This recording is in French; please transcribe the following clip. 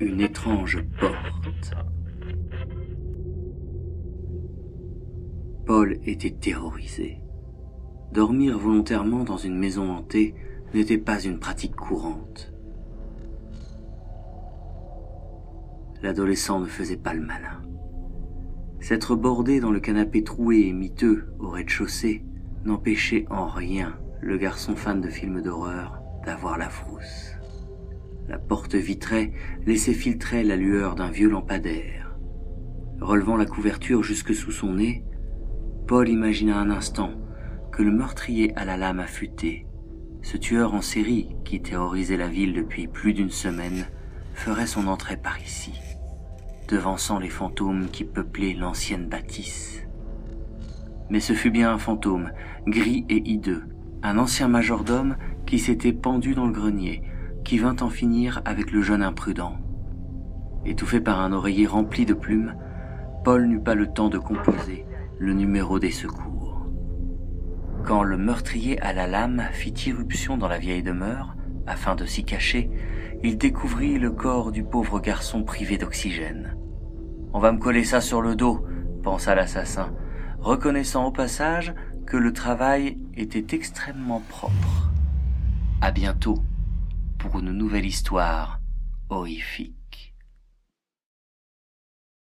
une étrange porte. Paul était terrorisé. Dormir volontairement dans une maison hantée n'était pas une pratique courante. L'adolescent ne faisait pas le malin. S'être bordé dans le canapé troué et miteux au rez-de-chaussée n'empêchait en rien le garçon fan de films d'horreur d'avoir la frousse. La porte vitrée laissait filtrer la lueur d'un vieux lampadaire. Relevant la couverture jusque sous son nez, Paul imagina un instant que le meurtrier à la lame affûtée, ce tueur en série qui terrorisait la ville depuis plus d'une semaine, ferait son entrée par ici, devançant les fantômes qui peuplaient l'ancienne bâtisse. Mais ce fut bien un fantôme, gris et hideux, un ancien majordome qui s'était pendu dans le grenier, vint en finir avec le jeune imprudent. Étouffé par un oreiller rempli de plumes, Paul n'eut pas le temps de composer le numéro des secours. Quand le meurtrier à la lame fit irruption dans la vieille demeure, afin de s'y cacher, il découvrit le corps du pauvre garçon privé d'oxygène. On va me coller ça sur le dos, pensa l'assassin, reconnaissant au passage que le travail était extrêmement propre. À bientôt pour une nouvelle histoire horrifique.